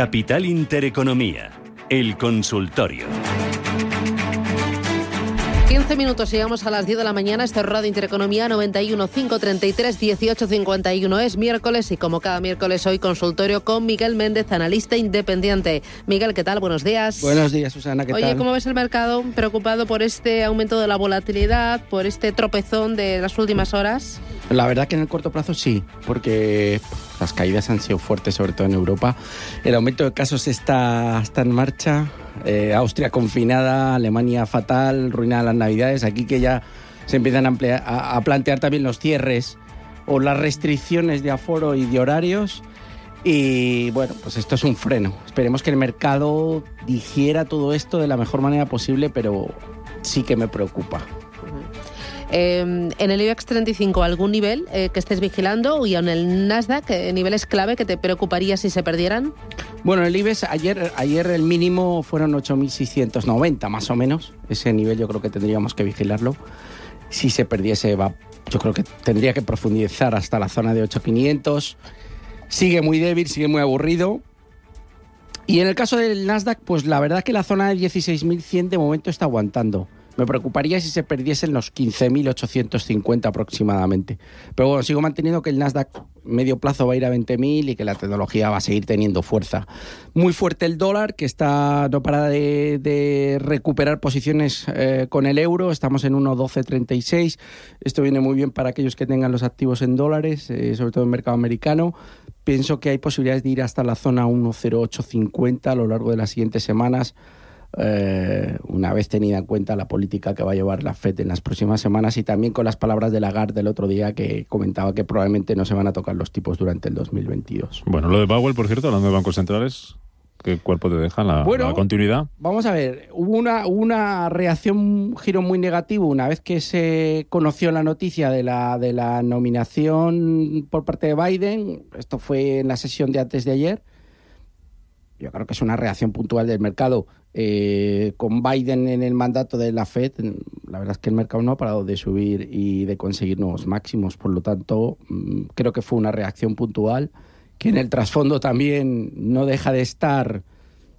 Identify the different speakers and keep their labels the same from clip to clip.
Speaker 1: Capital Intereconomía, el consultorio.
Speaker 2: 15 minutos, llegamos a las 10 de la mañana. Este es Radio Intereconomía 91 533 18 51. Es miércoles y como cada miércoles hoy consultorio con Miguel Méndez, analista independiente. Miguel, ¿qué tal? Buenos días.
Speaker 3: Buenos días, Susana, ¿qué
Speaker 2: Oye,
Speaker 3: tal?
Speaker 2: ¿cómo ves el mercado? ¿Preocupado por este aumento de la volatilidad, por este tropezón de las últimas horas?
Speaker 3: La verdad que en el corto plazo sí, porque las caídas han sido fuertes, sobre todo en Europa. El aumento de casos está, está en marcha. Eh, Austria confinada, Alemania fatal, ruina las navidades. Aquí que ya se empiezan a, a plantear también los cierres o las restricciones de aforo y de horarios. Y bueno, pues esto es un freno. Esperemos que el mercado digiera todo esto de la mejor manera posible, pero sí que me preocupa.
Speaker 2: Eh, en el IBEX 35, ¿algún nivel eh, que estés vigilando? Y en el Nasdaq, eh, niveles clave que te preocuparía si se perdieran?
Speaker 3: Bueno, el IBEX ayer, ayer el mínimo fueron 8.690 más o menos. Ese nivel yo creo que tendríamos que vigilarlo. Si se perdiese, va, yo creo que tendría que profundizar hasta la zona de 8.500. Sigue muy débil, sigue muy aburrido. Y en el caso del Nasdaq, pues la verdad que la zona de 16.100 de momento está aguantando. Me preocuparía si se perdiesen los 15.850 aproximadamente. Pero bueno, sigo manteniendo que el Nasdaq medio plazo va a ir a 20.000 y que la tecnología va a seguir teniendo fuerza. Muy fuerte el dólar, que está no para de, recuperar posiciones eh, con el euro. Estamos en 1.1236. Esto viene muy bien para aquellos que tengan los activos en dólares, eh, sobre todo en mercado americano. Pienso que hay posibilidades de ir hasta la zona 1.0850 a lo largo de las siguientes semanas. Eh, una vez tenida en cuenta la política que va a llevar la FED en las próximas semanas y también con las palabras de Lagarde del otro día que comentaba que probablemente no se van a tocar los tipos durante el 2022.
Speaker 4: Bueno, lo de Powell, por cierto, hablando de bancos centrales, ¿qué cuerpo te deja la,
Speaker 3: Bueno.
Speaker 4: la continuidad?
Speaker 3: Vamos a ver, hubo una, una reacción, un giro muy negativo una vez que se conoció la noticia de la, de la nominación por parte de Biden. Esto fue en la sesión de antes de ayer. Yo creo que es una reacción puntual del mercado. Eh, con Biden en el mandato de la Fed, la verdad es que el mercado no ha parado de subir y de conseguir nuevos máximos. Por lo tanto, mm, creo que fue una reacción puntual que en el trasfondo también no deja de estar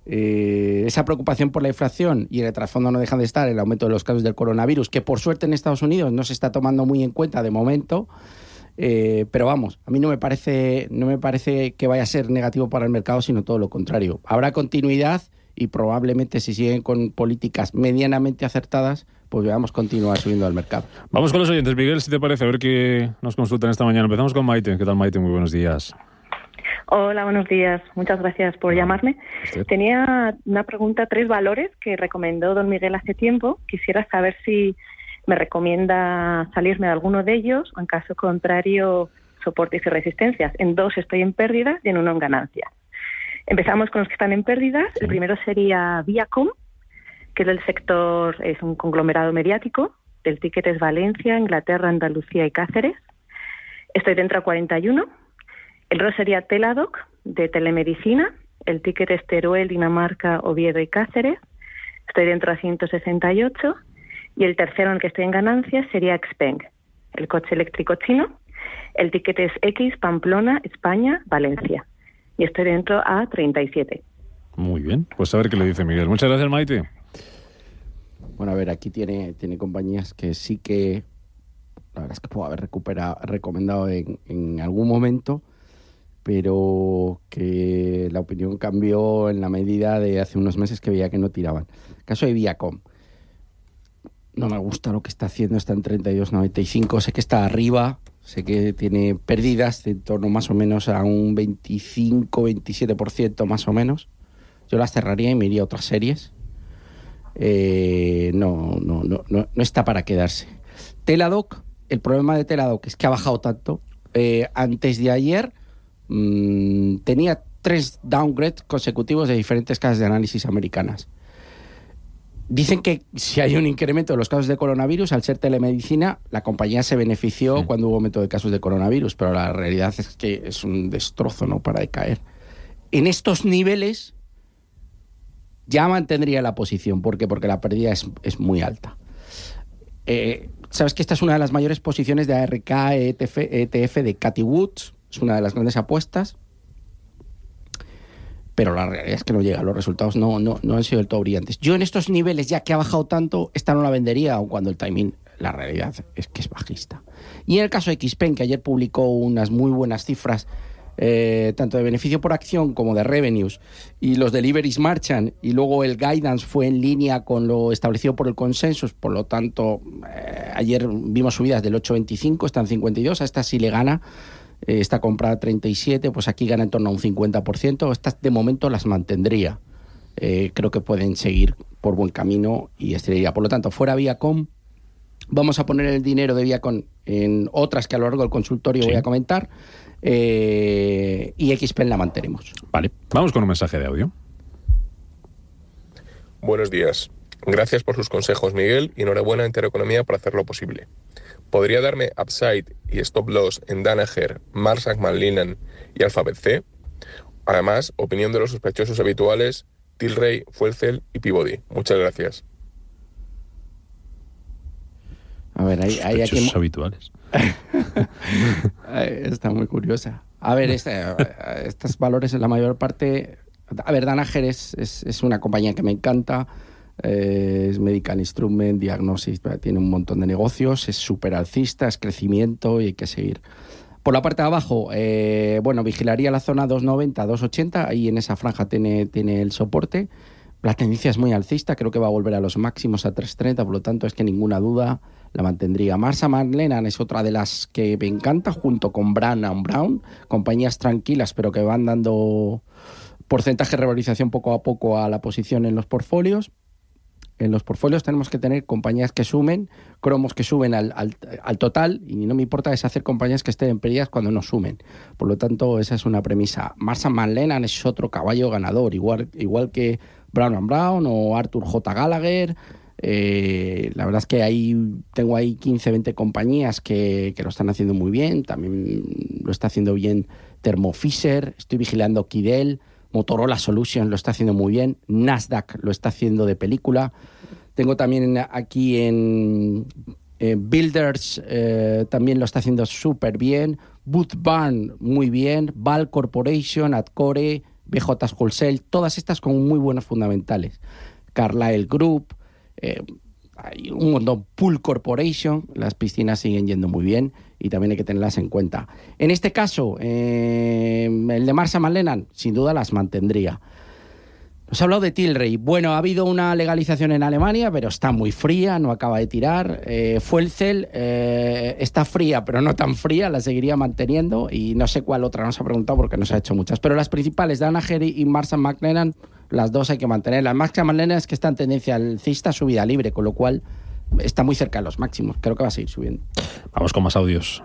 Speaker 3: eh, esa preocupación por la inflación y en el trasfondo no deja de estar el aumento de los casos del coronavirus, que por suerte en Estados Unidos no se está tomando muy en cuenta de momento. Eh, pero vamos, a mí no me parece no me parece que vaya a ser negativo para el mercado, sino todo lo contrario. Habrá continuidad y probablemente si siguen con políticas medianamente acertadas, pues veamos continuar subiendo al mercado.
Speaker 4: Vamos con los oyentes, Miguel, si te parece, a ver qué nos consultan esta mañana. Empezamos con Maite. ¿Qué tal, Maite? Muy buenos días.
Speaker 5: Hola, buenos días. Muchas gracias por llamarme. Tenía una pregunta, tres valores que recomendó don Miguel hace tiempo. Quisiera saber si me recomienda salirme de alguno de ellos o, en caso contrario, soportes y resistencias. En dos estoy en pérdidas y en uno en ganancias. Empezamos con los que están en pérdidas. El primero sería Viacom, que es del sector, es un conglomerado mediático. El ticket es Valencia, Inglaterra, Andalucía y Cáceres. Estoy dentro a 41. El otro sería Teladoc, de telemedicina. El ticket es Teruel, Dinamarca, Oviedo y Cáceres. Estoy dentro a 168. Y el tercero en el que estoy en ganancias sería Xpeng, el coche eléctrico chino. El ticket es X, Pamplona, España, Valencia. Y estoy dentro a 37.
Speaker 4: Muy bien. Pues a ver qué le dice Miguel. Muchas gracias, Maite.
Speaker 3: Bueno, a ver, aquí tiene, tiene compañías que sí que la verdad es que puedo haber recuperado, recomendado en, en algún momento, pero que la opinión cambió en la medida de hace unos meses que veía que no tiraban. Caso de Viacom. No me gusta lo que está haciendo, está en 32.95, sé que está arriba, sé que tiene pérdidas de en torno más o menos a un 25-27% más o menos. Yo las cerraría y me iría a otras series. Eh, no, no, no, no, no está para quedarse. Teladoc, el problema de Teladoc es que ha bajado tanto. Eh, antes de ayer mm, tenía tres downgrades consecutivos de diferentes casas de análisis americanas. Dicen que si hay un incremento de los casos de coronavirus, al ser telemedicina, la compañía se benefició
Speaker 4: Sí.
Speaker 3: cuando hubo aumento de casos de coronavirus, pero la realidad es que es un destrozo, no para de caer. En estos niveles ya mantendría la posición. ¿Por qué? Porque la pérdida es, es muy alta. Eh, Sabes que esta es una de las mayores posiciones de ARK ETF, ETF de Cathy Woods, es una de las grandes apuestas. Pero la realidad es que no llega, los resultados no, no, no han sido del todo brillantes. Yo en estos niveles, ya que ha bajado tanto, esta no la vendería, aun cuando el timing, la realidad es que es bajista. Y en el caso de Xpen, que ayer publicó unas muy buenas cifras, eh, tanto de beneficio por acción como de revenues, y los deliveries marchan, y luego el guidance fue en línea con lo establecido por el consensus, por lo tanto, eh, ayer vimos subidas del 8,25, están 52, a esta sí le gana está comprada 37, pues aquí gana en torno a un 50%. Estas de momento las mantendría. Eh, creo que pueden seguir por buen camino y estrella. Por lo tanto, fuera Viacom, vamos a poner el dinero de Viacom en otras que a lo largo del consultorio voy a comentar. Eh, y XPEN la mantenemos.
Speaker 4: Vale, vamos con un mensaje de audio.
Speaker 6: Buenos días. Gracias por sus consejos, Miguel, y enhorabuena a Intereconomía por hacerlo posible. ¿Podría darme upside y stop loss en Danaher, Marsac McLennan y Alphabet C? Además, opinión de los sospechosos habituales, Tilray, Fuelcel y Peabody. Muchas gracias.
Speaker 3: A ver, hay, hay aquí...
Speaker 4: habituales.
Speaker 3: Está muy curiosa. A ver, este, estos valores en la mayor parte... A ver, Danaher es, es, es una compañía que me encanta eh, es Medical Instrument, Diagnosis, tiene un montón de negocios, es súper alcista, es crecimiento y hay que seguir. Por la parte de abajo, eh, bueno, vigilaría la zona 290, 280, ahí en esa franja tiene, tiene el soporte. La tendencia es muy alcista, creo que va a volver a los máximos a 330, por lo tanto es que ninguna duda la mantendría. Marsa McLennan es otra de las que me encanta, junto con Brown Brown, compañías tranquilas pero que van dando porcentaje de revalorización poco a poco a la posición en los portfolios en los portfolios tenemos que tener compañías que sumen, cromos que suben al, total, y no me importa hacer compañías que estén en pérdidas cuando no sumen. Por lo tanto, esa es una premisa. Marsan McLennan es otro caballo ganador, igual, igual que Brown Brown o Arthur J. Gallagher. Eh, la verdad es que ahí tengo ahí 15, 20 compañías que, que, lo están haciendo muy bien. También lo está haciendo bien Thermo Fisher. Estoy vigilando Kidel. Motorola Solutions lo está haciendo muy bien, Nasdaq lo está haciendo de película. Tengo también aquí en, Builders, eh, también lo está haciendo súper bien. Booth Barn, muy bien. Val Corporation, Adcore, BJ Wholesale, todas estas con muy buenos fundamentales. Carlyle Group, eh, hay un montón. Pool Corporation, las piscinas siguen yendo muy bien y también hay que tenerlas en cuenta. En este caso, eh, el de Marsa Malenan, sin duda las mantendría. Nos ha hablado de Tilray. Bueno, ha habido una legalización en Alemania, pero está muy fría, no acaba de tirar. Eh, eh, está fría, pero no tan fría, la seguiría manteniendo. Y no sé cuál otra nos ha preguntado porque nos ha hecho muchas. Pero las principales, Dana y Marsa McLennan, las dos hay que mantenerlas. Marsa McLennan es que está en tendencia alcista, subida libre, con lo cual está muy cerca de los máximos. Creo que va a seguir subiendo.
Speaker 4: Vamos con más audios.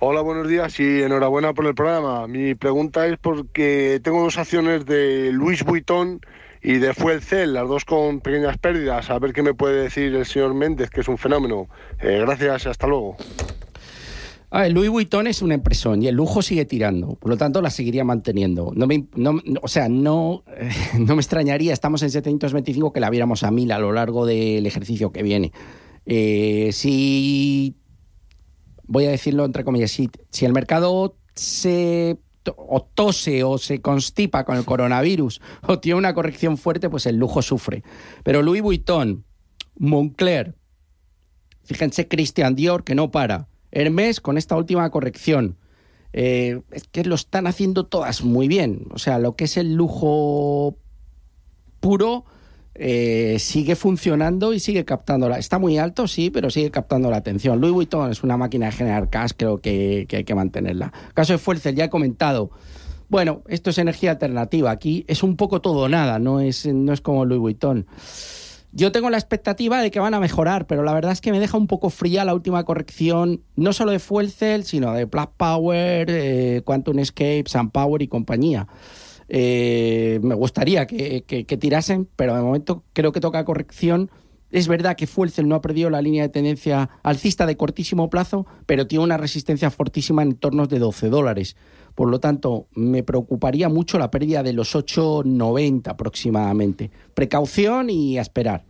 Speaker 7: Hola, buenos días y enhorabuena por el programa. Mi pregunta es porque tengo dos acciones de Luis Vuitton y de Fuelcel, las dos con pequeñas pérdidas. A ver qué me puede decir el señor Méndez, que es un fenómeno. Eh, gracias y hasta luego.
Speaker 3: Louis Vuitton es una impresión y el lujo sigue tirando, por lo tanto la seguiría manteniendo. No o sea, no, no me extrañaría, estamos en 725, que la viéramos a mil a lo largo del ejercicio que viene. Eh, si, voy a decirlo entre comillas, si, si el mercado se o tose o se constipa con el coronavirus o tiene una corrección fuerte, pues el lujo sufre. Pero Louis Vuitton, Moncler, fíjense Christian Dior, que no para. Hermes con esta última corrección. Eh, es que lo están haciendo todas muy bien. O sea, lo que es el lujo puro eh, sigue funcionando y sigue captando la... Está muy alto, sí, pero sigue captando la atención. Louis Vuitton es una máquina de generar cash, creo que, hay que mantenerla. Caso de Fuerza, ya he comentado. Bueno, esto es energía alternativa. Aquí es un poco todo nada, no es, no es como Louis Vuitton. Yo tengo la expectativa de que van a mejorar, pero la verdad es que me deja un poco fría la última corrección, no solo de Fuel Cell, sino de Black Power, eh, Quantum Escape, Sun Power y compañía. Eh, me gustaría que, tirasen, pero de momento creo que toca corrección. Es verdad que Fuelcel no ha perdido la línea de tendencia alcista de cortísimo plazo, pero tiene una resistencia fortísima en torno de 12 dólares. Por lo tanto, me preocuparía mucho la pérdida de los 8,90 aproximadamente. Precaución y a esperar.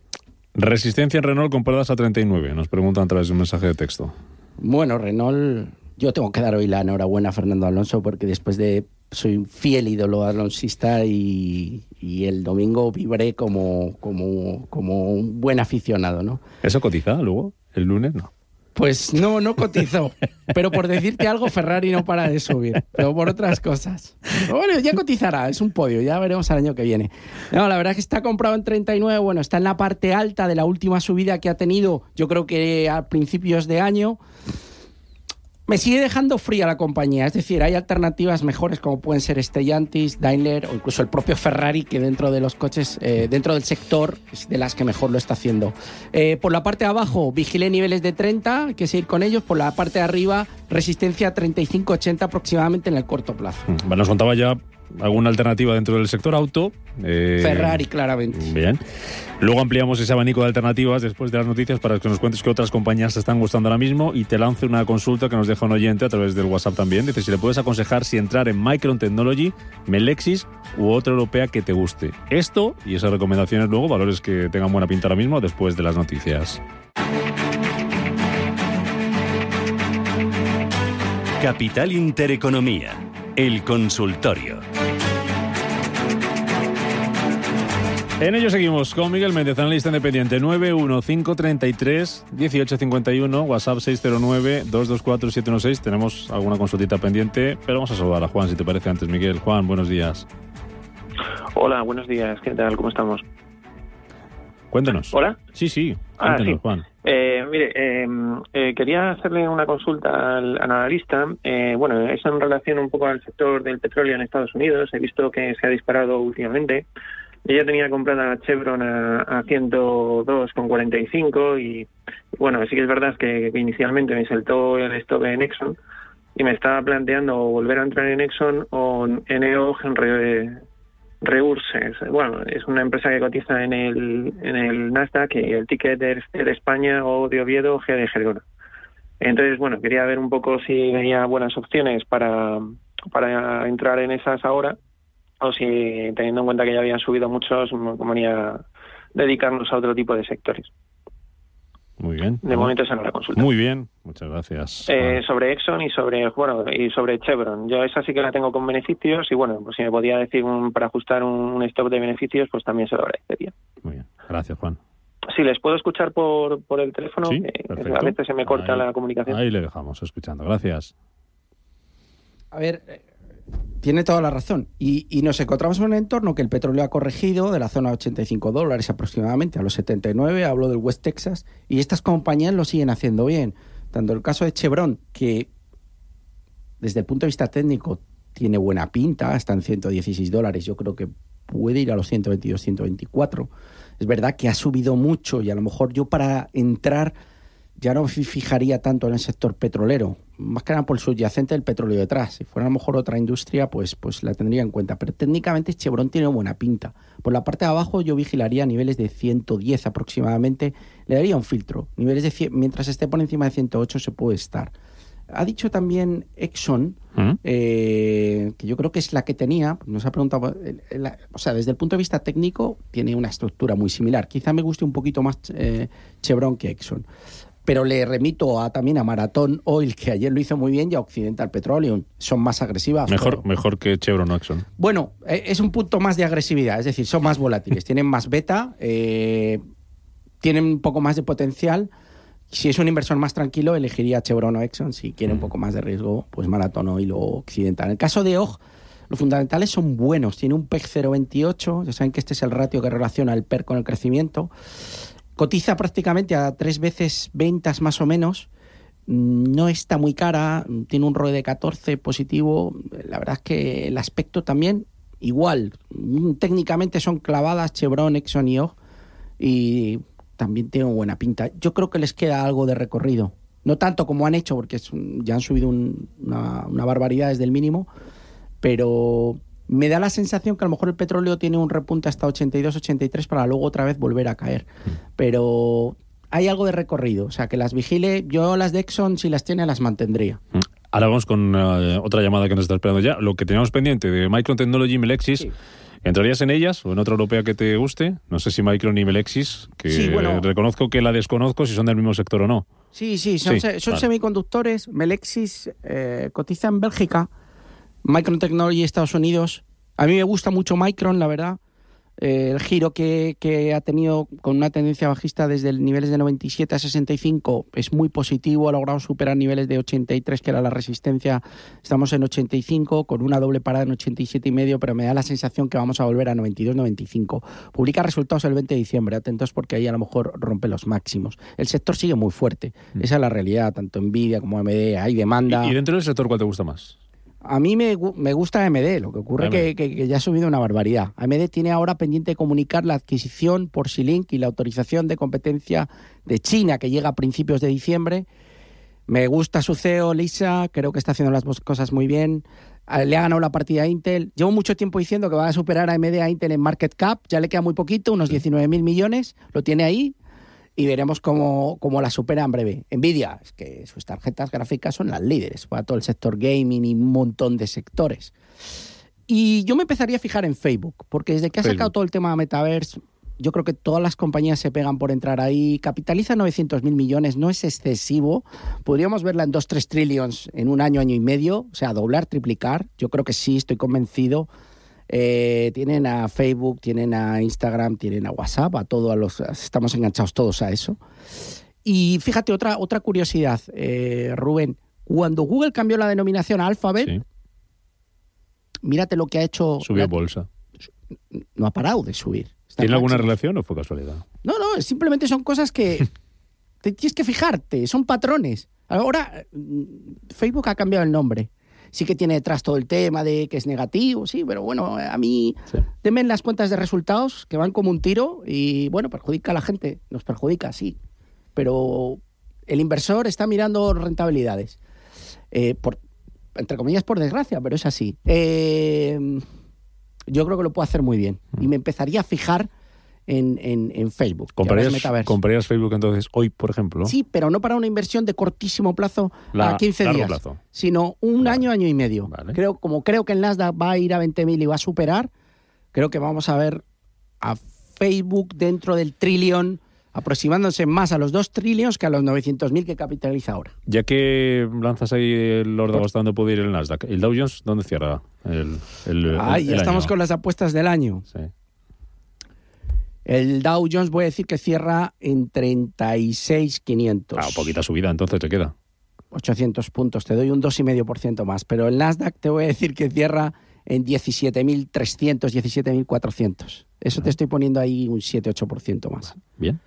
Speaker 4: Resistencia en Renault comparadas a 39, nos preguntan a través de un mensaje de texto.
Speaker 3: Bueno, Renault, yo tengo que dar hoy la enhorabuena a Fernando Alonso porque después de soy un fiel ídolo alonsista y, y el domingo vibré como, como, como un buen aficionado, ¿no?
Speaker 4: ¿Eso cotiza luego? ¿El lunes? No.
Speaker 3: Pues no, no cotizó. Pero por decirte algo, Ferrari no para de subir. Pero por otras cosas. Bueno, ya cotizará, es un podio, ya veremos al año que viene. No, la verdad es que está comprado en 39, bueno, está en la parte alta de la última subida que ha tenido, yo creo que a principios de año. Me sigue dejando fría la compañía, es decir, hay alternativas mejores como pueden ser Stellantis, Daimler o incluso el propio Ferrari que dentro de los coches, eh, dentro del sector es de las que mejor lo está haciendo. Eh, por la parte de abajo, vigilé niveles de 30, hay que seguir con ellos. Por la parte de arriba, resistencia 35-80 aproximadamente en el corto plazo.
Speaker 4: Bueno, nos contaba ya alguna alternativa dentro del sector auto. eh,
Speaker 3: Ferrari, claramente.
Speaker 4: Bien. Luego ampliamos ese abanico de alternativas después de las noticias para que nos cuentes qué otras compañías te están gustando ahora mismo y te lance una consulta que nos deja un oyente a través del WhatsApp también. Dice si le puedes aconsejar si entrar en Micron Technology, Melexis u otra europea que te guste. Esto y esas recomendaciones luego, valores que tengan buena pinta ahora mismo después de las noticias.
Speaker 1: Capital Intereconomía, el consultorio.
Speaker 4: En ello seguimos con Miguel Méndez, analista independiente 91533 1851, WhatsApp 609 224 716. Tenemos alguna consultita pendiente, pero vamos a saludar a Juan si te parece antes, Miguel. Juan, buenos días.
Speaker 8: Hola, buenos días. ¿Qué tal? ¿Cómo estamos?
Speaker 4: Cuéntanos.
Speaker 8: Hola.
Speaker 4: Sí, sí.
Speaker 8: Ah, sí.
Speaker 4: Juan.
Speaker 8: Eh, mire, eh, eh, quería hacerle una consulta al analista. Eh, bueno, es en relación un poco al sector del petróleo en Estados Unidos. He visto que se ha disparado últimamente. Yo ya tenía comprada Chevron a, a 102,45 y bueno, sí que es verdad que, inicialmente me saltó el stop en Exxon y me estaba planteando volver a entrar en Exxon o en EOG en Re- Reurses. Bueno, es una empresa que cotiza en el, en el Nasdaq y el ticket de España o de Oviedo G de Gerona. Entonces, bueno, quería ver un poco si veía buenas opciones para, para entrar en esas ahora o si teniendo en cuenta que ya habían subido muchos, me convenía dedicarnos a otro tipo de sectores.
Speaker 4: Muy bien.
Speaker 8: De momento esa no la consulta.
Speaker 4: Muy bien. Muchas gracias.
Speaker 8: Eh, sobre Exxon y sobre bueno y sobre Chevron. Yo esa sí que la tengo con beneficios y bueno, pues si me podía decir un- para ajustar un, un stop de beneficios, pues también se lo agradecería.
Speaker 4: Muy bien. Gracias, Juan.
Speaker 8: Si les puedo escuchar por, por el teléfono,
Speaker 4: Sí,
Speaker 8: eh, a veces se me corta
Speaker 4: Ahí-
Speaker 8: la comunicación.
Speaker 4: Ahí le dejamos escuchando. Gracias.
Speaker 3: A ver, tiene toda la razón. Y, nos encontramos en un entorno que el petróleo ha corregido de la zona de 85 dólares aproximadamente a los 79, hablo del West Texas, y estas compañías lo siguen haciendo bien. Tanto el caso de Chevron, que desde el punto de vista técnico tiene buena pinta, está en 116 dólares, yo creo que puede ir a los 122, 124. Es verdad que ha subido mucho y a lo mejor yo para entrar ya no me fijaría tanto en el sector petrolero, más que nada por el subyacente del petróleo detrás. Si fuera a lo mejor otra industria, pues, pues la tendría en cuenta. Pero técnicamente Chevron tiene buena pinta. Por la parte de abajo yo vigilaría niveles de 110 aproximadamente, le daría un filtro. Niveles de 100 mientras esté por encima de 108 se puede estar. Ha dicho también Exxon,
Speaker 4: ¿Mm?
Speaker 3: eh, que yo creo que es la que tenía, nos ha preguntado, eh, la- o sea, desde el punto de vista técnico tiene una estructura muy similar. Quizá me guste un poquito más eh, Chevron que Exxon. Pero le remito a, también a Marathon Oil, que ayer lo hizo muy bien, y a Occidental Petroleum. Son más agresivas.
Speaker 4: Mejor,
Speaker 3: pero-
Speaker 4: mejor que Chevron o Exxon.
Speaker 3: bueno, eh, es un punto más de agresividad, es decir, son más volátiles, tienen más beta, eh, tienen un poco más de potencial. Si es un inversor más tranquilo, elegiría Chevron o Exxon. Si quiere un poco más de riesgo, pues Marathon Oil o Occidental. En el caso de OG, los fundamentales son buenos. Tiene un PEG 0,28. Ya saben que este es el ratio que relaciona el PER con el crecimiento. Cotiza prácticamente a tres veces ventas más o menos. Mm, No está muy cara, tiene un ROE de 14 positivo. La verdad es que el aspecto también igual. Mm, Técnicamente son clavadas Chevron, Exxon y OG y también tienen buena pinta. Yo creo que les queda algo de recorrido. No tanto como han hecho, porque ya han subido un- una, una barbaridad desde el mínimo, pero me da la sensación que a lo mejor el petróleo tiene un repunte hasta 82, 83 para luego otra vez volver a caer. Pero hay algo de recorrido, o sea, que las vigile. Yo las de Exxon, si las tiene, las mantendría.
Speaker 4: Mm. Ahora vamos con eh, otra llamada que nos está esperando ya. Lo que teníamos pendiente de Micron Technology y Melexis.
Speaker 3: Sí.
Speaker 4: ¿Entrarías en ellas o en otra europea que te guste? No sé si Micron y Melexis, que
Speaker 3: Sí, bueno.
Speaker 4: reconozco que la desconozco si son del mismo sector o no.
Speaker 3: Sí, sí, son,
Speaker 4: Sí,
Speaker 3: se- son
Speaker 4: vale.
Speaker 3: semiconductores. Melexis eh, cotiza en Bélgica. Micron Technology Estados Unidos. A mí me gusta mucho Micron, la verdad. Eh, el giro que, que, ha tenido con una tendencia bajista desde niveles de 97 a 65 es muy positivo, ha logrado superar niveles de 83, que era la resistencia. Estamos en 85, con una doble parada en 87 y medio, pero me da la sensación que vamos a volver a 92-95. Publica resultados el 20 de diciembre, atentos porque ahí a lo mejor rompe los máximos. El sector sigue muy fuerte, mm. esa es la realidad, tanto Nvidia como AMD, hay demanda.
Speaker 4: ¿Y, dentro del sector cuál te gusta más?
Speaker 3: A mí me, me gusta AMD, lo que ocurre es que, que, ya ha subido una barbaridad. AMD tiene ahora pendiente de comunicar la adquisición por Silink y la autorización de competencia de China, que llega a principios de diciembre. Me gusta su CEO, Lisa, creo que está haciendo las cosas muy bien. Le ha ganado la partida a Intel. Llevo mucho tiempo diciendo que va a superar a AMD a Intel en market cap. Ya le queda muy poquito, unos 19.000 millones. Lo tiene ahí y veremos cómo, cómo, la supera en breve. Nvidia, es que sus tarjetas gráficas son las líderes para todo el sector gaming y un montón de sectores. Y yo me empezaría a fijar en Facebook, porque desde que ha sacado todo el tema de Metaverse, yo creo que todas las compañías se pegan por entrar ahí. Capitaliza 900 mil millones, no es excesivo. Podríamos verla en 2-3 trillions en un año, año y medio, o sea, doblar, triplicar. Yo creo que sí, estoy convencido. Eh, tienen a Facebook, tienen a Instagram, tienen a WhatsApp, a todos los, estamos enganchados todos a eso. Y fíjate, otra, otra curiosidad, eh, Rubén, cuando Google cambió la denominación a Alphabet, mírate lo que ha hecho.
Speaker 4: Subió bolsa.
Speaker 3: No ha parado de subir.
Speaker 4: ¿Tiene alguna relación o fue casualidad?
Speaker 3: No, no, simplemente son cosas que tienes que fijarte, son patrones. Ahora, mm, Facebook ha cambiado el nombre sí que tiene detrás todo el tema de que es negativo, sí, pero bueno, a mí sí. las cuentas de resultados que van como un tiro y bueno, perjudica a la gente, nos perjudica, sí, pero el inversor está mirando rentabilidades, eh, por, entre comillas por desgracia, pero es así. Eh, yo creo que lo puedo hacer muy bien y me empezaría a fijar en, en, Facebook.
Speaker 4: ¿Comprarías, Facebook entonces hoy, por ejemplo?
Speaker 3: Sí, pero no para una inversión de cortísimo plazo a 15 días, sino un año, año y medio. Creo, como creo que el Nasdaq va a ir a 20.000 y va a superar, creo que vamos a ver a Facebook dentro del trillón aproximándose más a los 2 trillones que a los 900.000 que capitaliza ahora.
Speaker 4: Ya que lanzas ahí el orden bastante puede ir el Nasdaq, ¿el Dow Jones dónde cierra el, el,
Speaker 3: ya estamos con las apuestas del año. Sí. El Dow Jones voy a decir que cierra en 36.500.
Speaker 4: Ah, poquita subida, entonces te queda.
Speaker 3: 800 puntos, te doy un 2,5% más. Pero el Nasdaq te voy a decir que cierra en 17.300, 17.400. Eso te estoy poniendo ahí un 7-8% más.
Speaker 4: Bien.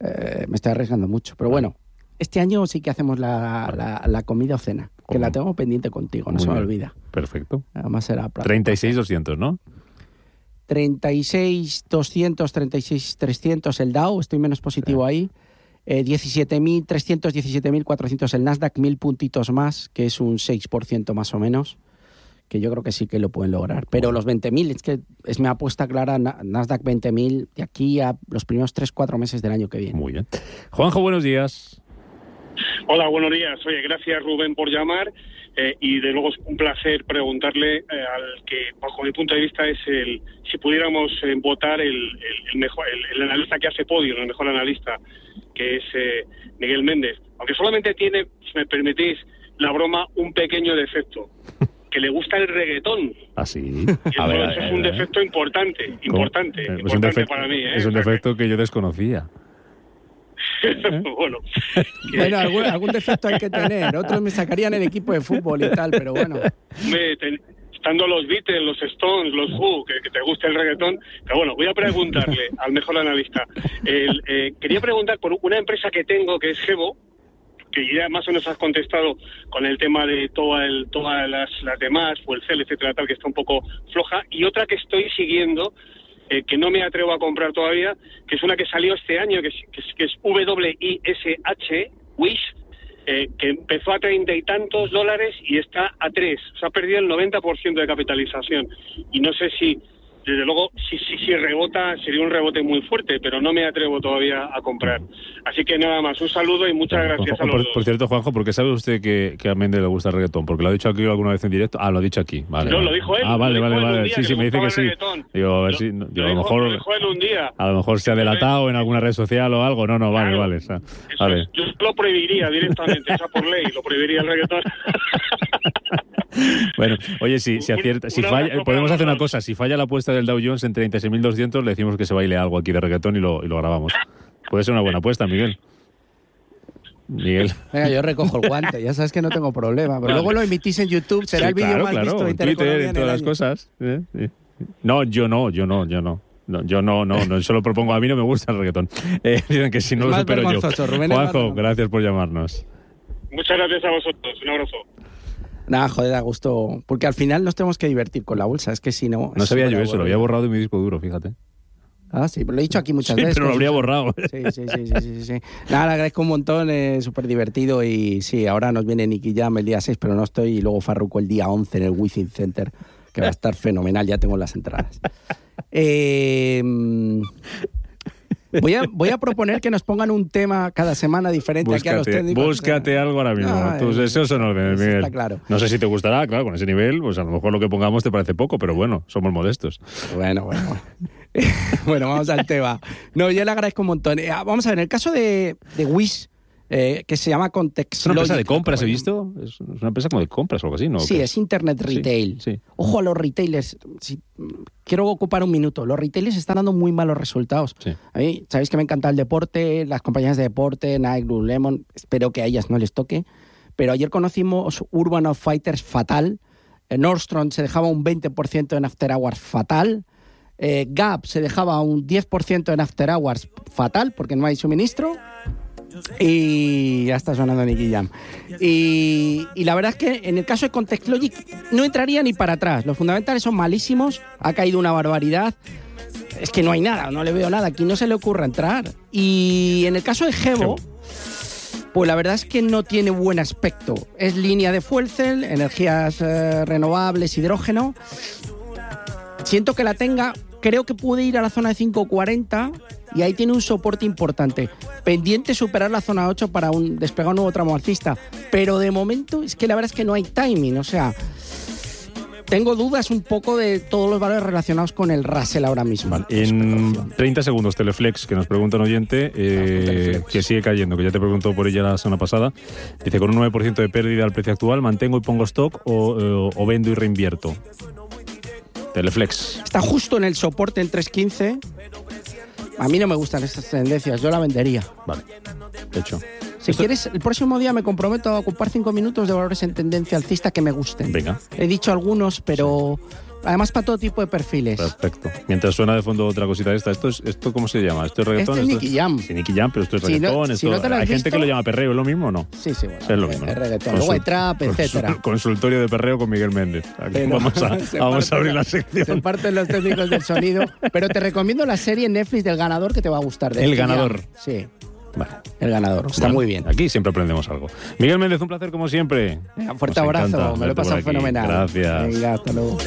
Speaker 3: Eh, me estoy arriesgando mucho. Pero bueno, este año sí que hacemos la, comida o cena, que la tengo pendiente contigo, no se me olvida.
Speaker 4: Perfecto.
Speaker 3: Además será...
Speaker 4: 36.200, ¿no?
Speaker 3: 36.200, 36.300 el Dow, estoy menos positivo ahí. Eh, 17.300, 17.400 el Nasdaq, mil puntitos más, que es un 6% más o menos, que yo creo que sí que lo pueden lograr. Pero los 20.000, es que es mi apuesta clara, Nasdaq 20.000 de aquí a los primeros 3-4 meses del año que viene.
Speaker 4: Muy bien. Juanjo, buenos días.
Speaker 9: Hola, buenos días. Oye, gracias Rubén por llamar. Eh, y de luego es un placer preguntarle eh, al que, bajo mi punto de vista, es el si pudiéramos eh, votar el, mejor, el, analista que hace podio, el mejor analista, que es Miguel Méndez. Aunque solamente tiene, si me permitís la broma, un pequeño defecto. Que le gusta el reggaetón.
Speaker 4: Ah, sí.
Speaker 9: eso es un defecto importante, importante, importante para mí.
Speaker 4: Es un defecto que yo desconocía.
Speaker 9: bueno,
Speaker 3: bueno algún, defecto hay que tener. Otros me sacarían el equipo de fútbol y tal, pero bueno.
Speaker 9: estando los Beatles, los Stones, los Who, que, te guste el reggaetón. Pero bueno, voy a preguntarle al mejor analista. Eh, quería preguntar por una empresa que tengo que es Gebo, que ya más o menos has contestado con el tema de toda el, todas las, las demás, o el CEL, etcétera, tal, que está un poco floja. Y otra que estoy siguiendo, eh, que no me atrevo a comprar todavía, que es una que salió este año, que es, que es, W-I-S-H, Wish, eh, que empezó a treinta y tantos dólares y está a tres. O sea, ha perdido el 90% de capitalización. Y no sé si desde luego, si, si, si rebota, sería un rebote muy fuerte, pero no me atrevo todavía a comprar. Así que nada más, un saludo y muchas gracias a los
Speaker 4: por, por, cierto, Juanjo, ¿por qué sabe usted que, que a Méndez le gusta el reggaetón? ¿Porque lo ha dicho aquí alguna vez en directo? Ah, lo ha dicho aquí, vale.
Speaker 9: No, lo dijo él.
Speaker 4: Ah, vale, vale, vale. Sí, sí, me dice que sí. Digo, a ver si... Digo, a lo mejor...
Speaker 9: un día.
Speaker 4: A lo mejor se ha delatado en alguna red social o algo. No, no, vale, vale.
Speaker 9: vale. yo lo prohibiría directamente, esa por ley, lo prohibiría el reggaetón.
Speaker 4: Bueno, oye, si, si acierta, si falla, podemos hacer una cosa. Si falla la apuesta del Dow Jones en 36.200, le decimos que se baile algo aquí de reggaetón y lo, y lo grabamos. Puede ser una buena apuesta, Miguel. Miguel.
Speaker 3: Venga, yo recojo el guante, ya sabes que no tengo problema. Pero
Speaker 4: Vale.
Speaker 3: luego lo emitís en YouTube, será
Speaker 4: Sí,
Speaker 3: el vídeo
Speaker 4: claro,
Speaker 3: más
Speaker 4: claro,
Speaker 3: visto de
Speaker 4: en Twitter, en
Speaker 3: en
Speaker 4: todas las cosas. ¿eh? Sí. No, yo no, yo no, yo no. No, yo no, no, no, solo propongo, a mí no me gusta el reggaetón. Eh, dicen que si no
Speaker 3: Es
Speaker 4: lo supero yo.
Speaker 3: Rubén,
Speaker 4: Juanjo, gracias por llamarnos.
Speaker 9: Muchas gracias a vosotros. Un abrazo.
Speaker 3: Nada, joder, da gusto. Porque al final nos tenemos que divertir con la bolsa, es que si no.
Speaker 4: No sabía yo eso, lo había borrado de mi disco duro, fíjate.
Speaker 3: Ah, sí, lo he dicho aquí muchas
Speaker 4: Sí,
Speaker 3: veces.
Speaker 4: pero lo habría borrado.
Speaker 3: Sí, sí, sí, sí, sí, sí. Nada, le agradezco un montón, es súper divertido y sí, ahora nos viene Nicky Jam el día 6, pero no estoy, y luego Farruko el día 11 en el Wizzing Center, que va a estar fenomenal, ya tengo las entradas. Eh, voy, a, voy a proponer que nos pongan un tema cada semana diferente aquí a los
Speaker 4: Búscate,
Speaker 3: técnicos.
Speaker 4: búscate algo ahora mismo.
Speaker 3: No,
Speaker 4: Tus deseos son órdenes, Miguel.
Speaker 3: está claro.
Speaker 4: No sé si te gustará, claro, con ese nivel, pues a lo mejor lo que pongamos te parece poco, pero bueno, somos modestos.
Speaker 3: Bueno, bueno. bueno. vamos al tema. No, yo le agradezco un montón. Eh, vamos a ver, en el caso de, de Wish, eh, que se llama Context
Speaker 4: Es una empresa de compras, he visto. Es una empresa como de compras o algo así, ¿no?
Speaker 3: Sí,
Speaker 4: ¿Qué
Speaker 3: es Internet
Speaker 4: Sí,
Speaker 3: Retail.
Speaker 4: sí.
Speaker 3: Ojo a los retailers. Si- quiero ocupar un minuto. Los retailers están dando muy malos resultados.
Speaker 4: Sí.
Speaker 3: A mí, sabéis que me encanta el deporte, las compañías de deporte, Nike, Lululemon. Espero que a ellas no les toque. Pero ayer conocimos Urban of Fighters fatal. Eh, Nordstrom se dejaba un 20% en After Hours fatal. Eh, Gap se dejaba un 10% en After Hours fatal porque no hay suministro. Y ya está sonando Nicky Jam. Y, y la verdad es que en el caso de Context Logic no entraría ni para atrás. Los fundamentales son malísimos, ha caído una barbaridad. Es que no hay nada, no le veo nada. Aquí no se le ocurre entrar. Y en el caso de Gebo, pues la verdad es que no tiene buen aspecto. Es línea de fuel cell, energías eh, renovables, hidrógeno. Siento que la tenga, creo que puede ir a la zona de 540 y ahí tiene un soporte importante. Pendiente superar la zona 8 para un despegar un nuevo tramo alcista. Pero de momento es que la verdad es que no hay timing, o sea, tengo dudas un poco de todos los valores relacionados con el Russell ahora mismo.
Speaker 4: En 30 segundos, Teleflex, que nos pregunta un oyente, eh, que sigue cayendo, que ya te preguntó por ella la semana pasada. Dice, con un 9% de pérdida al precio actual, ¿mantengo y pongo stock o, eh, o vendo y reinvierto? Teleflex.
Speaker 3: Está justo en el soporte en 315. A mí no me gustan estas tendencias, yo la vendería.
Speaker 4: Vale. Hecho.
Speaker 3: Si quieres, el próximo día me comprometo a ocupar cinco minutos de valores en tendencia alcista que me gusten.
Speaker 4: Venga.
Speaker 3: He dicho algunos, pero además para todo tipo de perfiles.
Speaker 4: Perfecto. Mientras suena de fondo otra cosita de esta, ¿esto, es, esto cómo se llama? ¿Esto es reggaetón?
Speaker 3: Este es Nicky Jam.
Speaker 4: Sí, Nicky Jam, pero esto es
Speaker 3: Si no-
Speaker 4: reggaetón.
Speaker 3: si
Speaker 4: esto-
Speaker 3: no te lo has
Speaker 4: Hay gente que lo llama perreo, ¿es lo mismo o no?
Speaker 3: Sí, sí, bueno.
Speaker 4: Es lo mismo.
Speaker 3: Es
Speaker 4: ¿no?
Speaker 3: reggaetón.
Speaker 4: Consul-
Speaker 3: Luego hay trap, etcétera.
Speaker 4: Consultorio de perreo con Miguel Méndez. Aquí
Speaker 3: Pero
Speaker 4: vamos a, vamos abrir la sección.
Speaker 3: Se parten los técnicos del sonido. Pero te recomiendo la serie Netflix del ganador que te va a gustar. de
Speaker 4: El
Speaker 3: Nicky Jam.
Speaker 4: ganador.
Speaker 3: Sí,
Speaker 4: Vale.
Speaker 3: el ganador. Está
Speaker 4: Bueno,
Speaker 3: muy bien.
Speaker 4: Aquí siempre aprendemos algo. Miguel Méndez, un placer como siempre.
Speaker 3: Un fuerte
Speaker 4: Nos
Speaker 3: abrazo, me lo he pasado fenomenal.
Speaker 4: Gracias.
Speaker 3: Venga, hasta luego.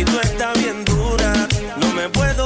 Speaker 10: Y tú estás bien dura, no me puedo.